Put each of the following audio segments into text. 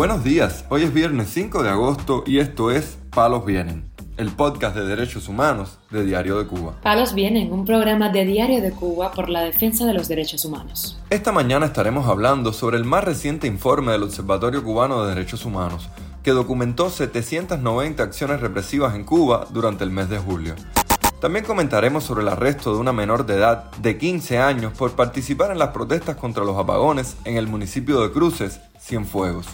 Buenos días, hoy es viernes 5 de agosto y esto es Palos Vienen, el podcast de derechos humanos de Diario de Cuba. Palos Vienen, un programa de Diario de Cuba por la defensa de los derechos humanos. Esta mañana estaremos hablando sobre el más reciente informe del Observatorio Cubano de Derechos Humanos, que documentó 790 acciones represivas en Cuba durante el mes de julio. También comentaremos sobre el arresto de una menor de edad de 15 años por participar en las protestas contra los apagones en el municipio de Cruces, Cienfuegos.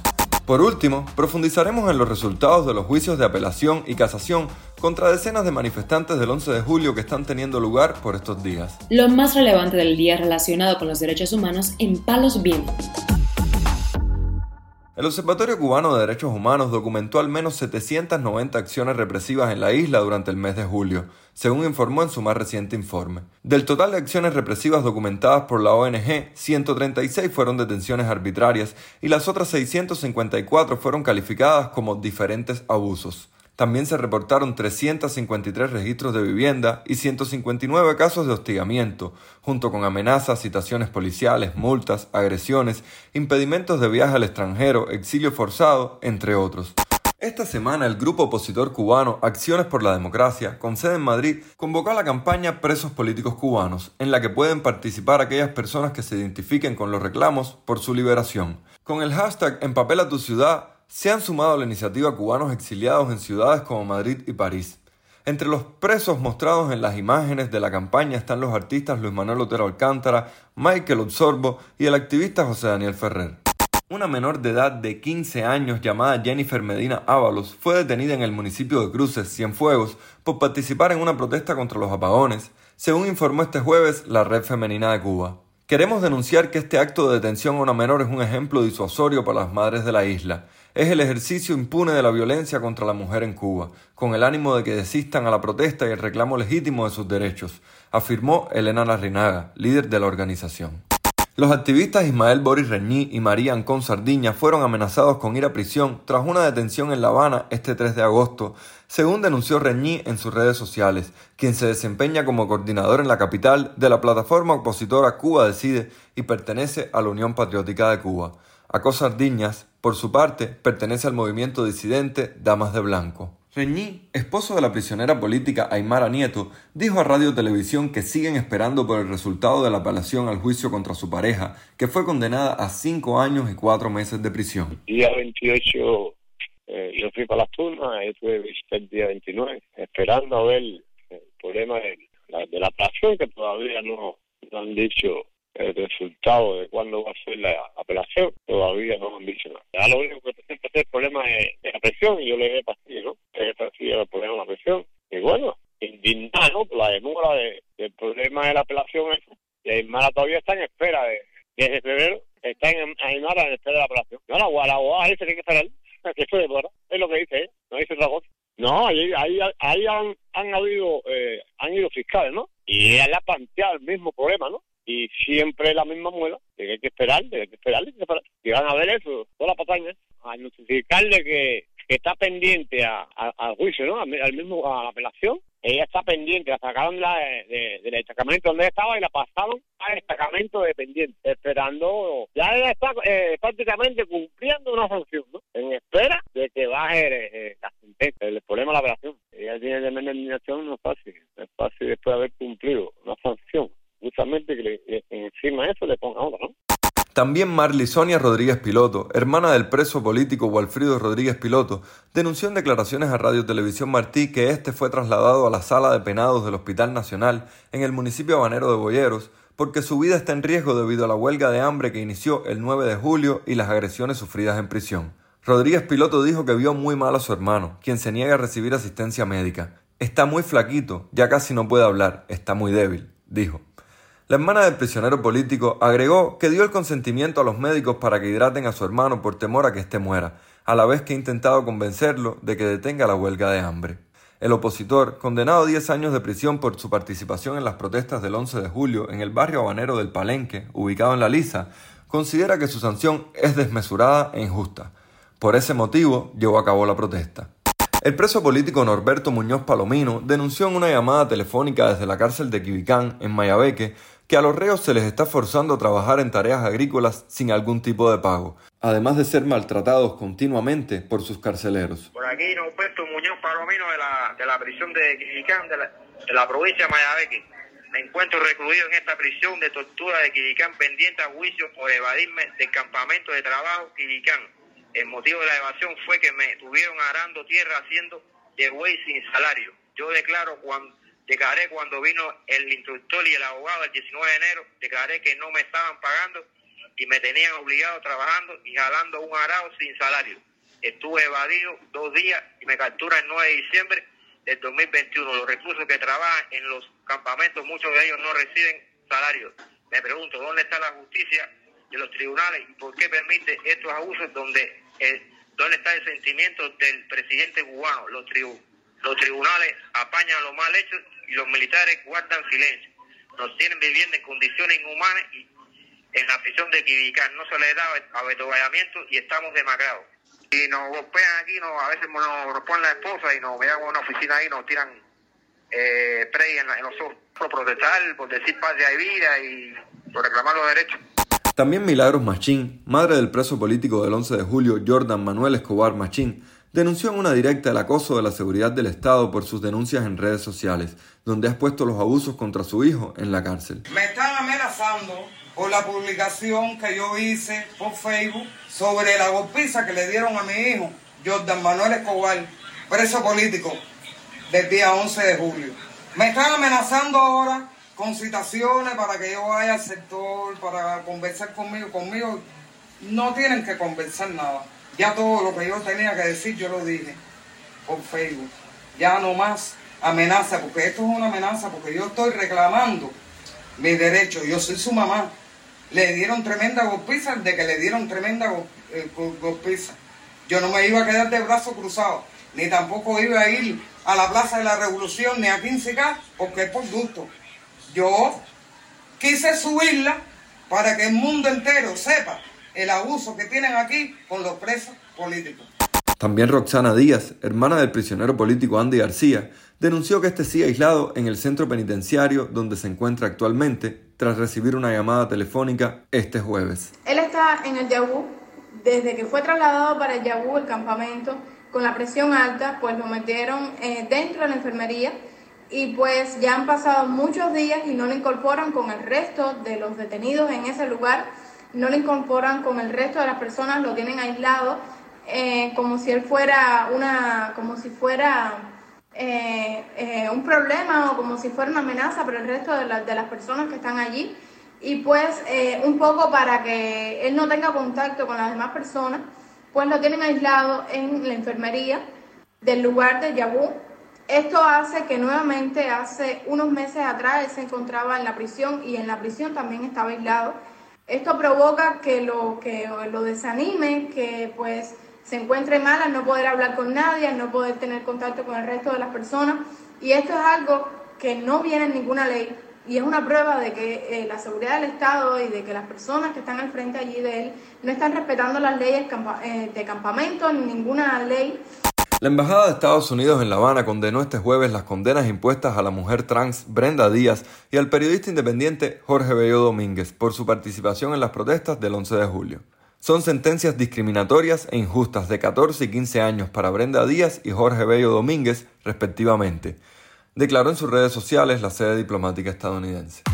Por último, profundizaremos en los resultados de los juicios de apelación y casación contra decenas de manifestantes del 11 de julio que están teniendo lugar por estos días. Lo más relevante del día relacionado con los derechos humanos en Palos Vientos. El Observatorio Cubano de Derechos Humanos documentó al menos 790 acciones represivas en la isla durante el mes de julio, según informó en su más reciente informe. Del total de acciones represivas documentadas por la ONG, 136 fueron detenciones arbitrarias y las otras 654 fueron calificadas como diferentes abusos. También se reportaron 353 registros de vivienda y 159 casos de hostigamiento, junto con amenazas, citaciones policiales, multas, agresiones, impedimentos de viaje al extranjero, exilio forzado, entre otros. Esta semana el grupo opositor cubano Acciones por la Democracia, con sede en Madrid, convocó a la campaña Presos Políticos Cubanos, en la que pueden participar aquellas personas que se identifiquen con los reclamos por su liberación. Con el hashtag Empapela tu ciudad, se han sumado a la iniciativa cubanos exiliados en ciudades como Madrid y París. Entre los presos mostrados en las imágenes de la campaña están los artistas Luis Manuel Otero Alcántara, Michael Osorbo y el activista José Daniel Ferrer. Una menor de edad de 15 años llamada Jennifer Medina Ábalos fue detenida en el municipio de Cruces, Cienfuegos, por participar en una protesta contra los apagones, según informó este jueves la Red Femenina de Cuba. Queremos denunciar que este acto de detención a una menor es un ejemplo disuasorio para las madres de la isla es el ejercicio impune de la violencia contra la mujer en Cuba, con el ánimo de que desistan a la protesta y el reclamo legítimo de sus derechos, afirmó Elena Larrinaga, líder de la organización. Los activistas Ismael Boris Reñí y María Ancón Sardiña fueron amenazados con ir a prisión tras una detención en La Habana este 3 de agosto, según denunció Reñí en sus redes sociales, quien se desempeña como coordinador en la capital de la plataforma opositora Cuba Decide y pertenece a la Unión Patriótica de Cuba. Acó Sardiñas, por su parte, pertenece al movimiento disidente Damas de Blanco. Reñí, esposo de la prisionera política Aymara Nieto, dijo a Radio Televisión que siguen esperando por el resultado de la apelación al juicio contra su pareja, que fue condenada a cinco años y cuatro meses de prisión. Día 28 eh, yo fui para las turmas, estuve el día 29, esperando a ver el problema de la, de la apelación, que todavía no, no han dicho el resultado de cuándo va a ser la apelación, todavía no han dicho nada. Ya lo único que presenta es el problema de, la presión, y yo le dije pastillas, ¿no? Le pastillas el problema de la presión. Y bueno, indignado por la demora de, del problema de la apelación, y Aymara todavía está en espera de, desde febrero, está en Aymara en espera de la apelación. No, la, la abogada dice que hay que esperar, que eso demora, es lo que dice, ¿eh? no dice otra cosa. No, ahí, ahí, ahí han, han habido, eh, han ido fiscales, ¿no? Y le ha planteado el mismo problema, ¿no? Y siempre la misma muela, que hay que esperar, que hay que esperar. Y van a ver eso, toda la pataña, a notificarle que, que está pendiente al juicio, ¿no? Al, mismo, a la apelación, ella está pendiente, la sacaron de, del destacamento donde estaba y la pasaron al destacamento de pendiente, esperando, ya ella está eh, prácticamente cumpliendo una sanción, ¿no? En espera de que baje eh, la sentencia, el problema de la apelación. Ella tiene de indignación, no es fácil, no es fácil después de haber cumplido una sanción justamente que le, encima de eso le ponga otra, ¿no? También Marly Sonia Rodríguez Piloto, hermana del preso político Walfrido Rodríguez Piloto, denunció en declaraciones a Radio Televisión Martí que este fue trasladado a la sala de penados del Hospital Nacional en el municipio habanero de Boyeros porque su vida está en riesgo debido a la huelga de hambre que inició el 9 de julio y las agresiones sufridas en prisión. Rodríguez Piloto dijo que vio muy mal a su hermano, quien se niega a recibir asistencia médica. Está muy flaquito, ya casi no puede hablar, está muy débil, dijo. La hermana del prisionero político agregó que dio el consentimiento a los médicos para que hidraten a su hermano por temor a que éste muera, a la vez que ha intentado convencerlo de que detenga la huelga de hambre. El opositor, condenado a 10 años de prisión por su participación en las protestas del 11 de julio en el barrio habanero del Palenque, ubicado en La Lisa, considera que su sanción es desmesurada e injusta. Por ese motivo, llevó a cabo la protesta. El preso político Norberto Muñoz Palomino denunció en una llamada telefónica desde la cárcel de Quibicán, en Mayabeque, que a los reos se les está forzando a trabajar en tareas agrícolas sin algún tipo de pago, además de ser maltratados continuamente por sus carceleros. Por aquí, Norberto Muñoz Palomino de la, de la prisión de Quijicán, de la, de la provincia de Mayabeque. Me encuentro recluido en esta prisión de tortura de Quijicán pendiente a juicio por evadirme del campamento de trabajo Quijicán. El motivo de la evasión fue que me estuvieron arando tierra haciendo de güey sin salario. Yo declaro cuando declaré cuando vino el instructor y el abogado el 19 de enero, declaré que no me estaban pagando y me tenían obligado trabajando y jalando un arado sin salario. Estuve evadido dos días y me capturan el 9 de diciembre del 2021. Los reclusos que trabajan en los campamentos, muchos de ellos no reciben salario. Me pregunto, ¿dónde está la justicia de los tribunales y por qué permite estos abusos donde eh, dónde está el sentimiento del presidente cubano? Los, tribu los tribunales apañan los mal hechos y los militares guardan silencio. Nos tienen viviendo en condiciones inhumanas y en la prisión de Quibicán. No se les da avituallamiento y estamos demacrados. Y nos golpean aquí, no, a veces nos ponen la esposa y nos vean en una oficina ahí y nos tiran eh, spray en, en, los ojos por protestar, por decir paz de vida y por reclamar los derechos. También Milagros Machín, madre del preso político del 11 de julio, Jordan Manuel Escobar Machín, denunció en una directa el acoso de la seguridad del Estado por sus denuncias en redes sociales, donde ha expuesto los abusos contra su hijo en la cárcel. Me están amenazando por la publicación que yo hice por Facebook sobre la golpiza que le dieron a mi hijo, Jordan Manuel Escobar, preso político, del día 11 de julio. Me están amenazando ahora con citaciones para que yo vaya al sector, para conversar conmigo. Conmigo no tienen que conversar nada. Ya todo lo que yo tenía que decir, yo lo dije por Facebook. Ya no más amenaza, porque esto es una amenaza, porque yo estoy reclamando mis derechos. Yo soy su mamá. Le dieron tremenda golpiza de que le dieron tremenda eh, golpiza. Yo no me iba a quedar de brazos cruzados, ni tampoco iba a ir a la Plaza de la Revolución ni a 15K, porque es por gusto. Yo quise subirla para que el mundo entero sepa el abuso que tienen aquí con los presos políticos. También Roxana Díaz, hermana del prisionero político Andy García, denunció que este sigue aislado en el centro penitenciario donde se encuentra actualmente tras recibir una llamada telefónica este jueves. Él está en el Yabú. Desde que fue trasladado para el Yabú, el campamento, con la presión alta, pues lo metieron eh, dentro de la enfermería y pues ya han pasado muchos días y no lo incorporan con el resto de los detenidos en ese lugar, no lo incorporan con el resto de las personas, lo tienen aislado eh, como si él fuera una, como si fuera eh, eh, un problema o como si fuera una amenaza para el resto de, la, de las personas que están allí y pues un poco para que él no tenga contacto con las demás personas, pues lo tienen aislado en la enfermería del lugar de Yabú esto hace que nuevamente hace unos meses atrás se encontraba en la prisión y en la prisión también estaba aislado. Esto provoca que lo, que lo desanime, que pues se encuentre mal al no poder hablar con nadie, al no poder tener contacto con el resto de las personas. Y esto es algo que no viene en ninguna ley y es una prueba de que eh, la seguridad del Estado y de que las personas que están al frente allí de él no están respetando las leyes eh, de campamento ni ninguna ley. La Embajada de Estados Unidos en La Habana condenó este jueves las condenas impuestas a la mujer trans Brenda Díaz y al periodista independiente Jorge Bello Domínguez por su participación en las protestas del 11 de julio. Son sentencias discriminatorias e injustas de 14 y 15 años para Brenda Díaz y Jorge Bello Domínguez, respectivamente, declaró en sus redes sociales la sede diplomática estadounidense.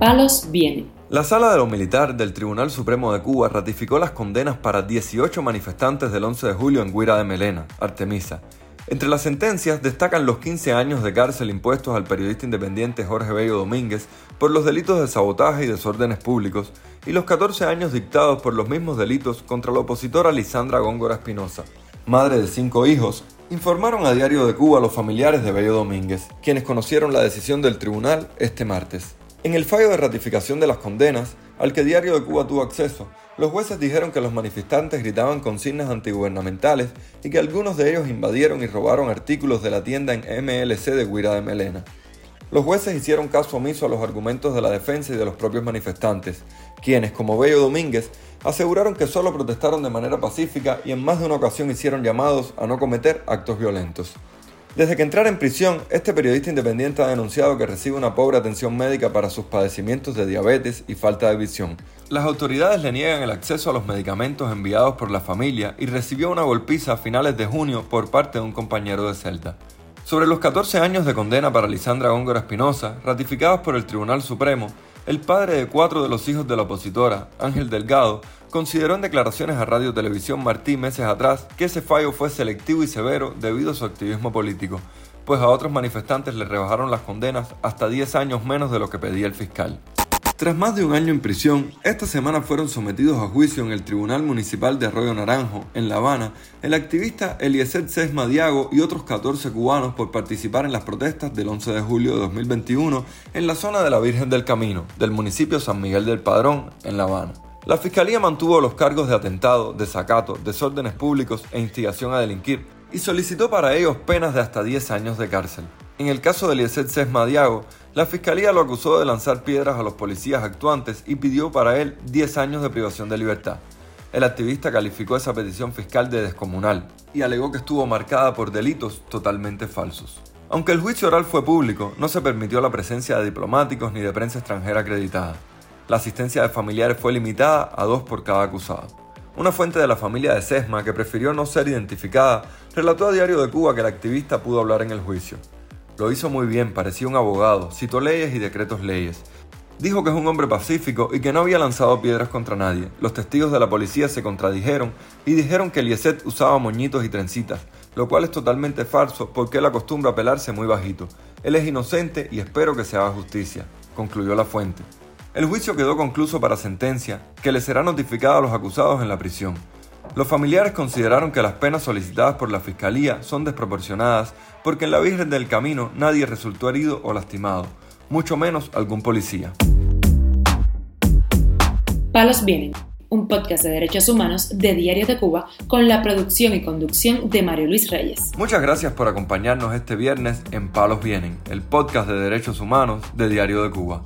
Palos viene. La Sala de lo Militar del Tribunal Supremo de Cuba ratificó las condenas para 18 manifestantes del 11 de julio en Guira de Melena, Artemisa. Entre las sentencias destacan los 15 años de cárcel impuestos al periodista independiente Jorge Bello Domínguez por los delitos de sabotaje y desórdenes públicos y los 14 años dictados por los mismos delitos contra la opositora Lisandra Góngora Espinosa. Madre de cinco hijos, informaron a Diario de Cuba los familiares de Bello Domínguez, quienes conocieron la decisión del tribunal este martes. En el fallo de ratificación de las condenas, al que Diario de Cuba tuvo acceso, los jueces dijeron que los manifestantes gritaban consignas antigubernamentales y que algunos de ellos invadieron y robaron artículos de la tienda en MLC de Guira de Melena. Los jueces hicieron caso omiso a los argumentos de la defensa y de los propios manifestantes, quienes, como Bello Domínguez, aseguraron que solo protestaron de manera pacífica y en más de una ocasión hicieron llamados a no cometer actos violentos. Desde que entrara en prisión, este periodista independiente ha denunciado que recibe una pobre atención médica para sus padecimientos de diabetes y falta de visión. Las autoridades le niegan el acceso a los medicamentos enviados por la familia y recibió una golpiza a finales de junio por parte de un compañero de celda. Sobre los 14 años de condena para Lisandra Góngora Espinosa, ratificados por el Tribunal Supremo, el padre de cuatro de los hijos de la opositora, Ángel Delgado, consideró en declaraciones a Radio Televisión Martí meses atrás que ese fallo fue selectivo y severo debido a su activismo político, pues a otros manifestantes le rebajaron las condenas hasta 10 años menos de lo que pedía el fiscal. Tras más de un año en prisión, esta semana fueron sometidos a juicio en el Tribunal Municipal de Arroyo Naranjo, en La Habana, el activista Eliezer Sesma Diago y otros 14 cubanos por participar en las protestas del 11 de julio de 2021 en la zona de la Virgen del Camino, del municipio San Miguel del Padrón, en La Habana. La fiscalía mantuvo los cargos de atentado, desacato, desórdenes públicos e instigación a delinquir y solicitó para ellos penas de hasta 10 años de cárcel. En el caso de Eliezer Sesma Diago, la fiscalía lo acusó de lanzar piedras a los policías actuantes y pidió para él 10 años de privación de libertad. El activista calificó esa petición fiscal de descomunal y alegó que estuvo marcada por delitos totalmente falsos. Aunque el juicio oral fue público, no se permitió la presencia de diplomáticos ni de prensa extranjera acreditada. La asistencia de familiares fue limitada a dos por cada acusado. Una fuente de la familia de Sesma, que prefirió no ser identificada, relató a Diario de Cuba que el activista pudo hablar en el juicio. Lo hizo muy bien, parecía un abogado, citó leyes y decretos leyes. Dijo que es un hombre pacífico y que no había lanzado piedras contra nadie. Los testigos de la policía se contradijeron y dijeron que Elieset usaba moñitos y trencitas, lo cual es totalmente falso porque él acostumbra a pelarse muy bajito. Él es inocente y espero que se haga justicia, concluyó la fuente. El juicio quedó concluso para sentencia, que le será notificada a los acusados en la prisión. Los familiares consideraron que las penas solicitadas por la Fiscalía son desproporcionadas porque en la Virgen del Camino nadie resultó herido o lastimado, mucho menos algún policía. Palos Vienen, un podcast de derechos humanos de Diario de Cuba con la producción y conducción de Mario Luis Reyes. Muchas gracias por acompañarnos este viernes en Palos Vienen, el podcast de derechos humanos de Diario de Cuba.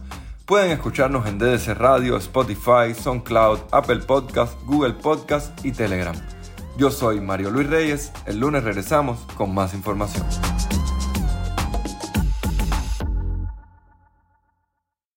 Pueden escucharnos en DDC Radio, Spotify, SoundCloud, Apple Podcast, Google Podcast y Telegram. Yo soy Mario Luis Reyes, el lunes regresamos con más información.